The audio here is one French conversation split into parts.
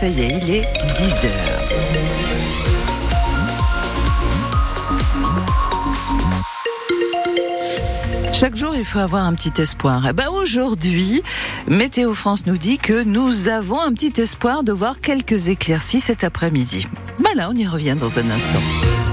ça y est, il est 10 heures. Chaque jour, il faut avoir un petit espoir. Et ben aujourd'hui, Météo France nous dit que nous avons un petit espoir de voir quelques éclaircies cet après-midi. Ben on y revient dans un instant.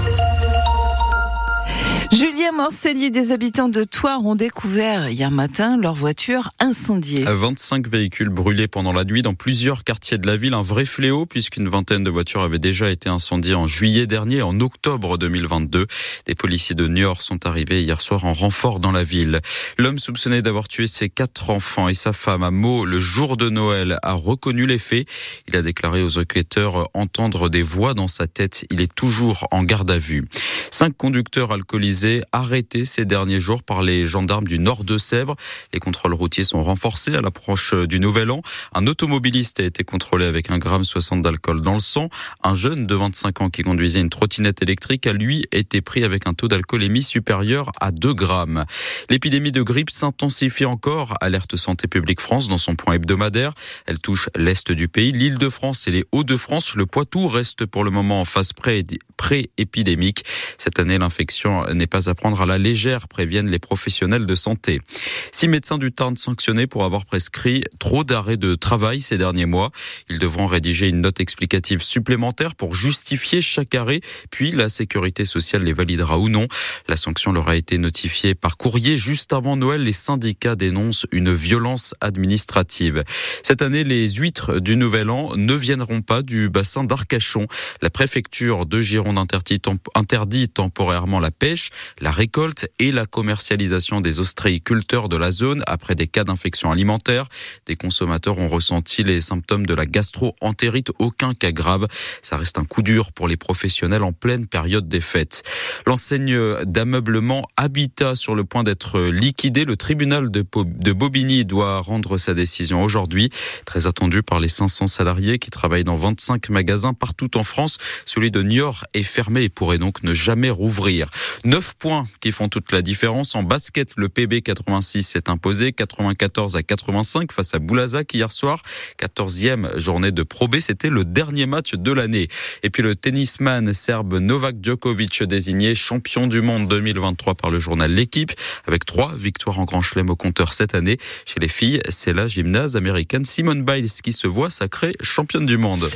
Julien Morcelli, des habitants de Thouars ont découvert hier matin leur voiture incendiée. 25 véhicules brûlés pendant la nuit dans plusieurs quartiers de la ville. Un vrai fléau puisqu'une vingtaine de voitures avaient déjà été incendiées en juillet dernier, en octobre 2022. Des policiers de Niort sont arrivés hier soir en renfort dans la ville. L'homme soupçonné d'avoir tué ses quatre enfants et sa femme à Meaux le jour de Noël a reconnu les faits. Il a déclaré aux enquêteurs entendre des voix dans sa tête. Il est toujours en garde à vue. Cinq conducteurs alcoolisés arrêtés ces derniers jours par les gendarmes du nord de Sèvres. Les contrôles routiers sont renforcés à l'approche du Nouvel An. Un automobiliste a été contrôlé avec un gramme 60 d'alcool dans le sang. Un jeune de 25 ans qui conduisait une trottinette électrique a lui été pris avec un taux d'alcoolémie supérieur à 2 grammes. L'épidémie de grippe s'intensifie encore. Alerte Santé publique France dans son point hebdomadaire. Elle touche l'est du pays, l'île de France et les Hauts-de-France. Le Poitou reste pour le moment en phase pré-épidémique. Cette année, l'infection n'est pas à prendre à la légère, préviennent les professionnels de santé. Six médecins du Tarn sanctionnés pour avoir prescrit trop d'arrêts de travail ces derniers mois. Ils devront rédiger une note explicative supplémentaire pour justifier chaque arrêt, puis la sécurité sociale les validera ou non. La sanction leur a été notifiée par courrier juste avant Noël. Les syndicats dénoncent une violence administrative. Cette année, les huîtres du Nouvel An ne viendront pas du bassin d'Arcachon. La préfecture de Gironde interdit temporairement la pêche la récolte et la commercialisation des ostréiculteurs de la zone après des cas d'infection alimentaire. Des consommateurs ont ressenti les symptômes de la gastro-entérite, aucun cas grave. Ça reste un coup dur pour les professionnels en pleine période des fêtes. L'enseigne d'ameublement Habitat sur le point d'être liquidée. Le tribunal de, Bobigny doit rendre sa décision aujourd'hui. Très attendu par les 500 salariés qui travaillent dans 25 magasins partout en France. Celui de Niort fermé et pourrait donc ne jamais rouvrir. 9 points qui font toute la différence. En basket, le PB 86 s'est imposé 94 à 85 face à Boulazac hier soir. 14e journée de Pro B, c'était le dernier match de l'année. Et puis le tennisman serbe Novak Djokovic désigné champion du monde 2023 par le journal L'équipe avec trois victoires en Grand Chelem au compteur cette année. Chez les filles, c'est la gymnase américaine Simone Biles qui se voit sacrée championne du monde.